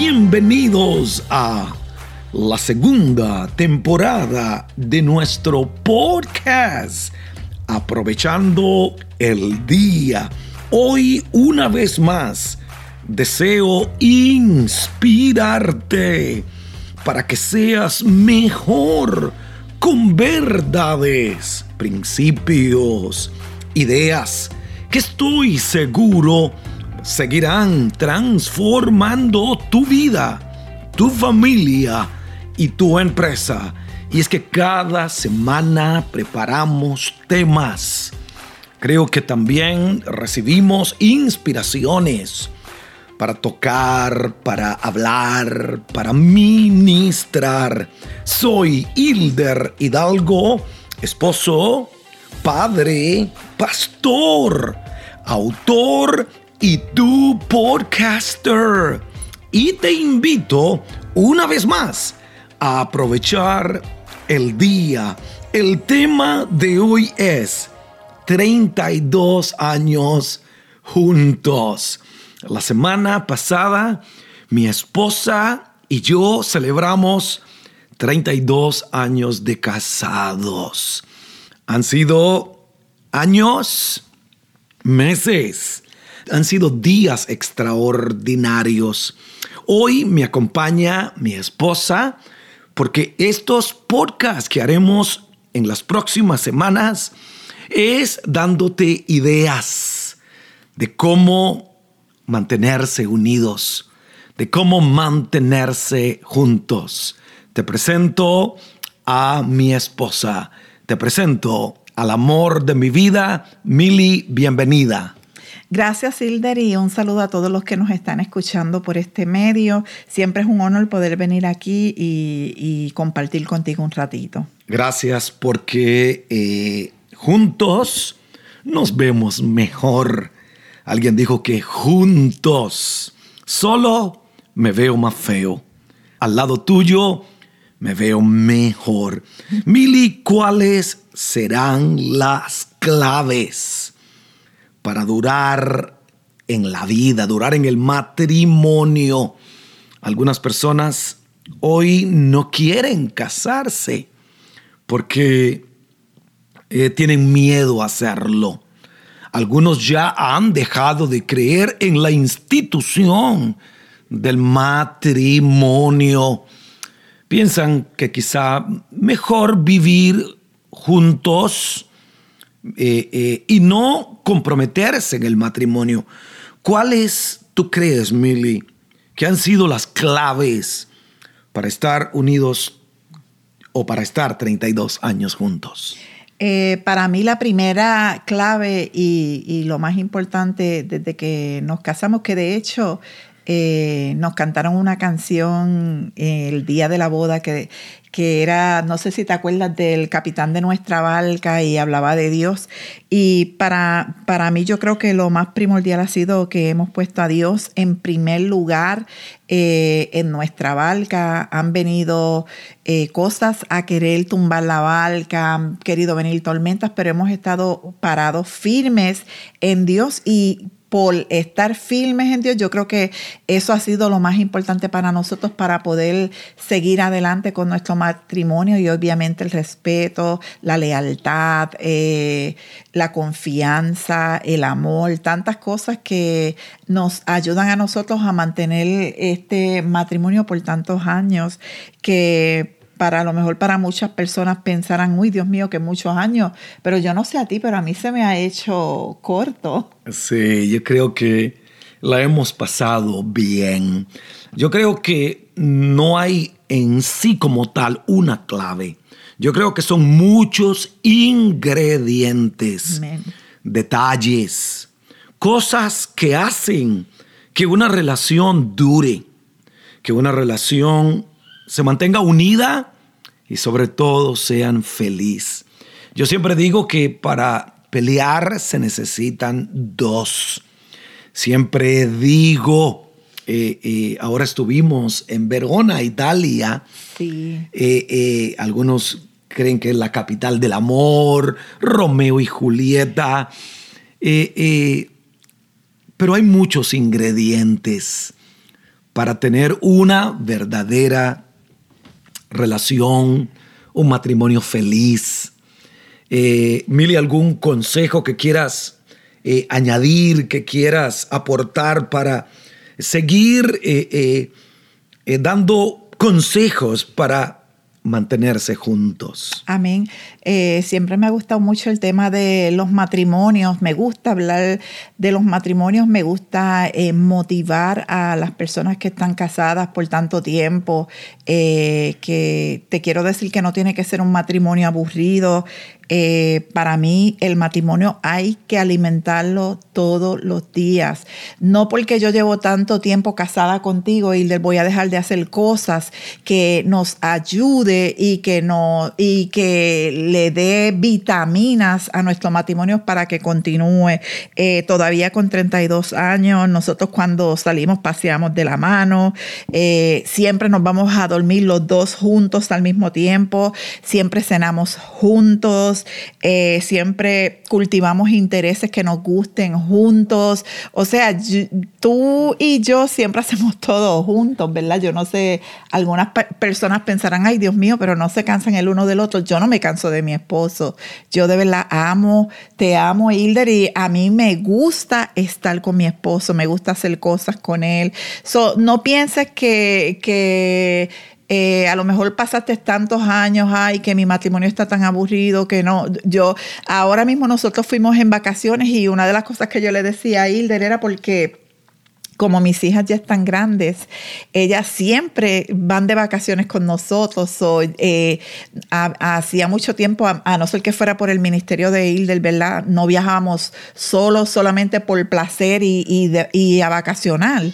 bienvenidos a la segunda temporada de nuestro podcast, aprovechando el día. Hoy una vez más deseo inspirarte para que seas mejor con verdades, principios, ideas que estoy seguro seguirán transformando tu vida, tu familia y tu empresa. Y es que cada semana preparamos temas. Creo que también recibimos inspiraciones para tocar, para hablar, para ministrar. Soy Hilder Hidalgo, esposo, padre, pastor, autor y tu podcaster. Y te invito una vez más a aprovechar el día. El tema de hoy es 32 años juntos. La semana pasada mi esposa y yo celebramos 32 años de casados. Han sido años, meses, han sido días extraordinarios. Hoy me acompaña mi esposa porque estos podcasts que haremos en las próximas semanas es dándote ideas de cómo mantenerse unidos, de cómo mantenerse juntos. Te presento a mi esposa, te presento al amor de mi vida, Mili, bienvenida. Gracias, Hilder, y un saludo a todos los que nos están escuchando por este medio. Siempre es un honor poder venir aquí y, compartir contigo un ratito. Gracias, porque eh, juntos nos vemos mejor. Alguien dijo que juntos solo me veo más feo. Al lado tuyo me veo mejor. Mili, ¿cuáles serán las claves? Para durar en la vida, durar en el matrimonio. Algunas personas hoy no quieren casarse porque eh, tienen miedo a hacerlo. Algunos ya han dejado de creer en la institución del matrimonio. Piensan que quizá mejor vivir juntos eh, eh, y no comprometerse en el matrimonio. ¿Cuáles tú crees, Milly, que han sido las claves para estar unidos o para estar 32 años juntos? Eh, para mí la primera clave y, y, lo más importante desde que nos casamos, que de hecho eh, nos cantaron una canción el día de la boda que, que era, no sé si te acuerdas del capitán de nuestra barca y hablaba de Dios. Y para, para mí yo creo que lo más primordial ha sido que hemos puesto a Dios en primer lugar eh, en nuestra barca. Han venido eh, cosas a querer tumbar la barca, han querido venir tormentas, pero hemos estado parados firmes en Dios y por estar firmes en Dios. Yo creo que eso ha sido lo más importante para nosotros para poder seguir adelante con nuestro matrimonio y obviamente el respeto, la lealtad, eh, la confianza, el amor, tantas cosas que nos ayudan a nosotros a mantener este matrimonio por tantos años que para a lo mejor para muchas personas pensarán, uy, Dios mío, que muchos años, pero yo no sé a ti, pero a mí se me ha hecho corto. Sí, yo creo que la hemos pasado bien. Yo creo que no hay en sí como tal una clave. Yo creo que son muchos ingredientes, detalles, cosas que hacen que una relación dure, que una relación se mantenga unida y sobre todo sean felices. Yo siempre digo que para pelear se necesitan dos. Siempre digo, eh, eh, ahora estuvimos en Verona, Italia. Sí. Eh, algunos creen que es la capital del amor, Romeo y Julieta. pero hay muchos ingredientes para tener una verdadera relación, un matrimonio feliz. Eh, Mili, ¿algún consejo que quieras eh, añadir, que quieras aportar para seguir eh, dando consejos para mantenerse juntos. Amén. Eh, siempre me ha gustado mucho el tema de los matrimonios. Me gusta hablar de los matrimonios. Me gusta eh, motivar a las personas que están casadas por tanto tiempo. Eh, que te quiero decir que no tiene que ser un matrimonio aburrido. para mí el matrimonio hay que alimentarlo todos los días. No porque yo llevo tanto tiempo casada contigo y le voy a dejar de hacer cosas que nos ayude y que, no, y que le dé vitaminas a nuestro matrimonio para que continúe. Eh, todavía con 32 años, nosotros cuando salimos paseamos de la mano, eh, siempre nos vamos a dormir los dos juntos al mismo tiempo, siempre cenamos juntos, eh, siempre cultivamos intereses que nos gusten juntos. O sea, tú y yo siempre hacemos todo juntos, ¿verdad? Yo no sé, algunas personas pensarán, ay Dios mío, pero no se cansan el uno del otro. Yo no me canso de mi esposo. Yo de verdad amo, te amo, Hilder, y a mí me gusta estar con mi esposo, me gusta hacer cosas con él. So, no pienses que, que eh, a lo mejor pasaste tantos años, ay, que mi matrimonio está tan aburrido, que no, yo, ahora mismo nosotros fuimos en vacaciones y una de las cosas que yo le decía a Hilder era porque como mis hijas ya están grandes, ellas siempre van de vacaciones con nosotros. Eh, hacía mucho tiempo, a, no ser que fuera por el ministerio de Hilder, ¿verdad? No viajábamos solo, solamente por placer y, y a vacacionar.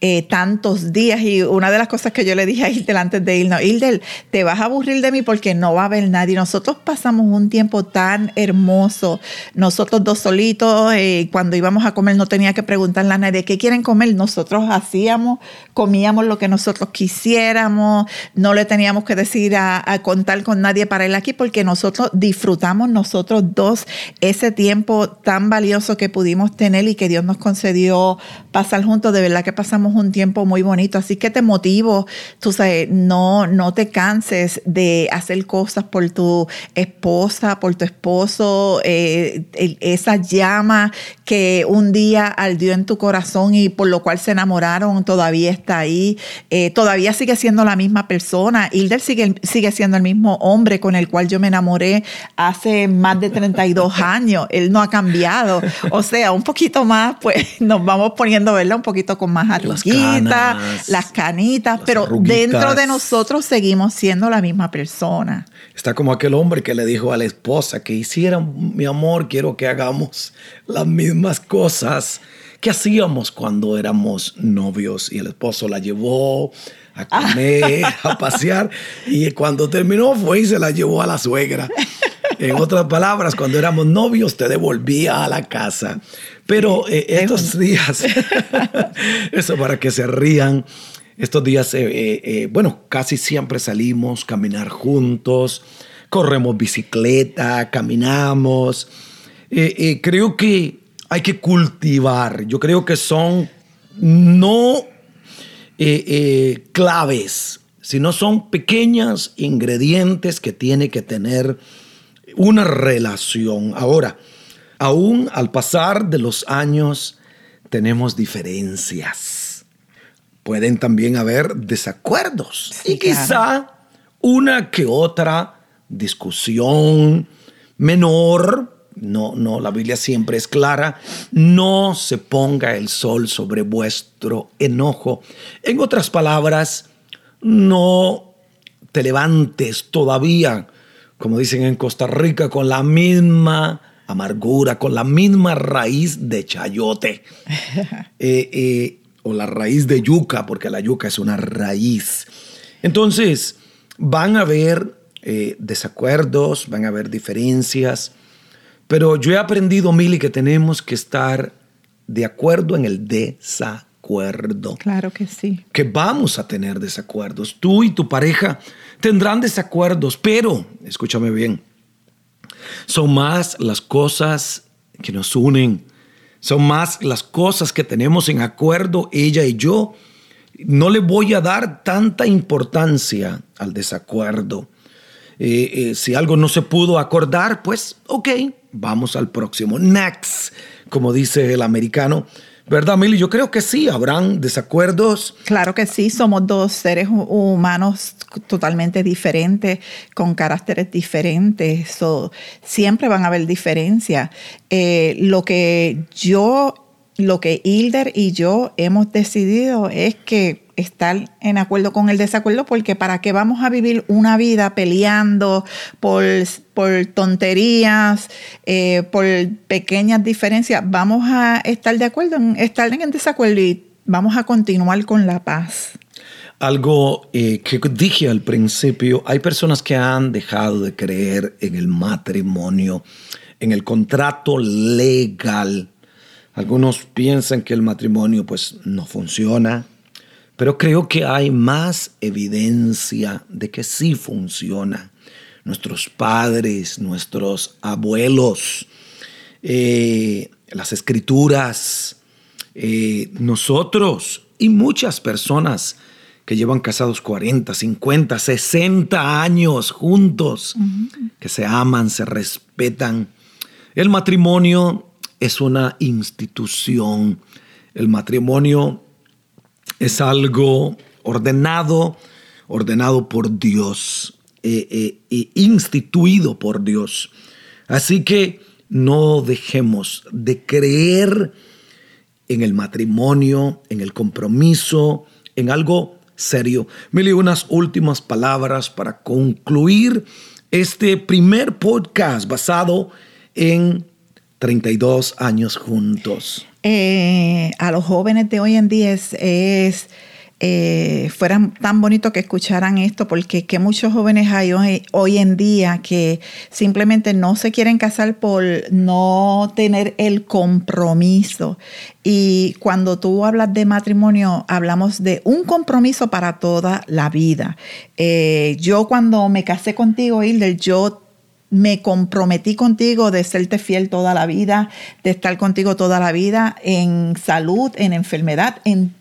Eh, tantos días. Y una de las cosas que yo le dije a Hildel antes de irnos, Hildel, te vas a aburrir de mí porque no va a haber nadie. Nosotros pasamos un tiempo tan hermoso, nosotros dos solitos, eh, cuando íbamos a comer no tenía que preguntarle a nadie qué quieren comer, nosotros hacíamos, comíamos lo que nosotros quisiéramos, no le teníamos que decir a, contar con nadie para ir aquí porque nosotros disfrutamos nosotros dos ese tiempo tan valioso que pudimos tener y que Dios nos concedió pasar juntos. De verdad que pasamos un tiempo muy bonito, así que te motivo, tú sabes, no, no te canses de hacer cosas por tu esposa, por tu esposo, eh, esa llama que un día ardió en tu corazón y por lo cual se enamoraron, todavía está ahí, eh, todavía sigue siendo la misma persona, Hilder sigue, sigue siendo el mismo hombre con el cual yo me enamoré hace más de 32 años, él no ha cambiado, o sea, un poquito más, pues nos vamos poniendo, ¿verdad? Un poquito con más arroz las canitas, pero dentro de nosotros seguimos siendo la misma persona. Está como aquel hombre que le dijo a la esposa que hiciera, mi amor, quiero que hagamos las mismas cosas que hacíamos cuando éramos novios y el esposo la llevó a comer, a pasear y cuando terminó fue y se la llevó a la suegra. En otras palabras, cuando éramos novios te devolvía a la casa. Pero eh, estos días, eso para que se rían, estos días, eh, eh, bueno, casi siempre salimos a caminar juntos, corremos bicicleta, caminamos. creo que hay que cultivar, yo creo que son no claves, sino son pequeños ingredientes que tiene que tener una relación. Ahora, Aún al pasar de los años tenemos diferencias. Pueden también haber desacuerdos y quizá una que otra discusión menor. No, no, la Biblia siempre es clara. No se ponga el sol sobre vuestro enojo. En otras palabras, no te levantes todavía, como dicen en Costa Rica, con la misma amargura, con la misma raíz de chayote eh, eh, o la raíz de yuca, porque la yuca es una raíz. Entonces, van a haber eh, desacuerdos, van a haber diferencias, pero yo he aprendido, Mili, que tenemos que estar de acuerdo en el desacuerdo. Claro que sí. Que vamos a tener desacuerdos. Tú y tu pareja tendrán desacuerdos, pero, escúchame bien, son más las cosas que nos unen, son más las cosas que tenemos en acuerdo ella y yo no le voy a dar tanta importancia al desacuerdo. Eh, eh, si algo no se pudo acordar, pues ok, vamos al próximo. Next, como dice el americano. ¿Verdad, Mili? Yo creo que sí, habrán desacuerdos. Claro que sí, somos dos seres humanos totalmente diferentes, con caracteres diferentes, siempre van a haber diferencias. Eh, lo que yo, lo que Hilder y yo hemos decidido es que estar en acuerdo con el desacuerdo, porque para qué vamos a vivir una vida peleando por, por tonterías, eh, por pequeñas diferencias, vamos a estar de acuerdo en estar en desacuerdo y vamos a continuar con la paz. Algo eh, que dije al principio, hay personas que han dejado de creer en el matrimonio, en el contrato legal. Algunos piensan que el matrimonio pues no funciona, pero creo que hay más evidencia de que sí funciona. Nuestros padres, nuestros abuelos, eh, las escrituras, eh, nosotros y muchas personas que llevan casados 40, 50, 60 años juntos, que se aman, se respetan. El matrimonio es una institución. El matrimonio es algo ordenado, ordenado por Dios, e instituido por Dios. Así que no dejemos de creer en el matrimonio, en el compromiso, en algo serio. Mili, unas últimas palabras para concluir este primer podcast basado en 32 años juntos. Eh, a los jóvenes de hoy en día es, eh, fuera tan bonito que escucharan esto, porque que muchos jóvenes hay hoy, en día que simplemente no se quieren casar por no tener el compromiso. Y cuando tú hablas de matrimonio, hablamos de un compromiso para toda la vida. Eh, yo cuando me casé contigo, Hilder, yo me comprometí contigo de serte fiel toda la vida, de estar contigo toda la vida en salud, en enfermedad, en,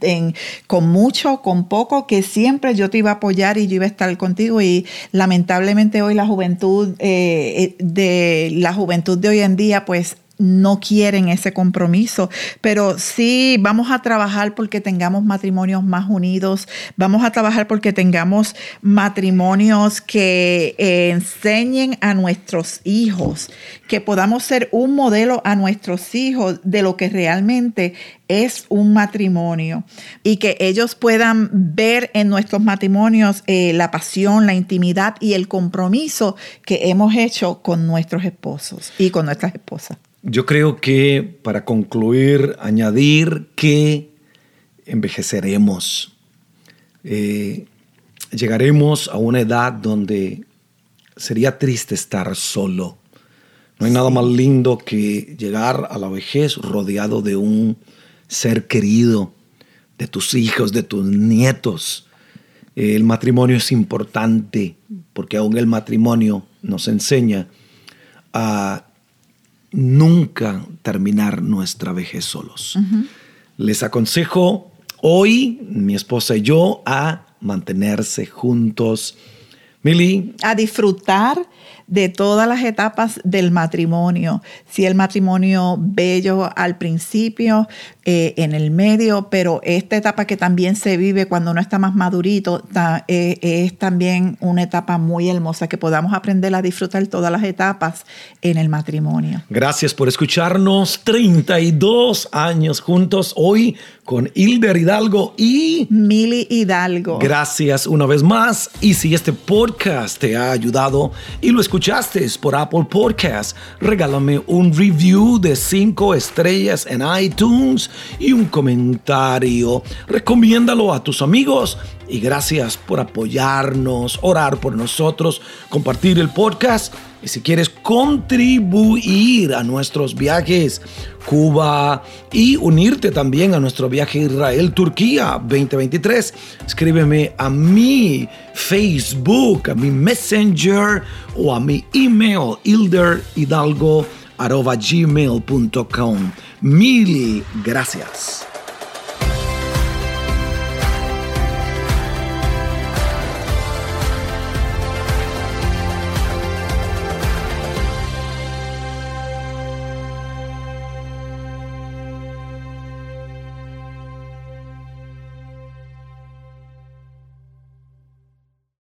con mucho, con poco, que siempre yo te iba a apoyar y yo iba a estar contigo. Y lamentablemente hoy la juventud, eh, eh, de la juventud de hoy en día, pues no quieren ese compromiso, pero sí vamos a trabajar porque tengamos matrimonios más unidos, vamos a trabajar porque tengamos matrimonios que eh, enseñen a nuestros hijos, que podamos ser un modelo a nuestros hijos de lo que realmente es un matrimonio y que ellos puedan ver en nuestros matrimonios eh, la pasión, la intimidad y el compromiso que hemos hecho con nuestros esposos y con nuestras esposas. Yo creo que para concluir, añadir que envejeceremos. Eh, llegaremos a una edad donde sería triste estar solo. No hay nada más lindo que llegar a la vejez rodeado de un ser querido, de tus hijos, de tus nietos. El matrimonio es importante porque aún el matrimonio nos enseña a nunca terminar nuestra vejez solos. Les aconsejo hoy, mi esposa y yo, a mantenerse juntos. Mili. A disfrutar de todas las etapas del matrimonio. Si el matrimonio bello al principio, eh, en el medio, pero esta etapa que también se vive cuando uno está más madurito eh, es también una etapa muy hermosa que podamos aprender a disfrutar todas las etapas en el matrimonio. Gracias por escucharnos. 32 años juntos hoy con Hilder Hidalgo y Mili Hidalgo. Gracias una vez más. Y si este podcast te ha ayudado y lo escuchaste, escuchaste por Apple Podcast, regálame un review de 5 estrellas en iTunes y un comentario. Recomiéndalo a tus amigos y gracias por apoyarnos, orar por nosotros, compartir el podcast. Y si quieres contribuir a nuestros viajes Cuba y unirte también a nuestro viaje Israel-Turquía 2023, escríbeme a mi Facebook, a mi Messenger o a mi email hilderhidalgo.gmail.com. Mil gracias.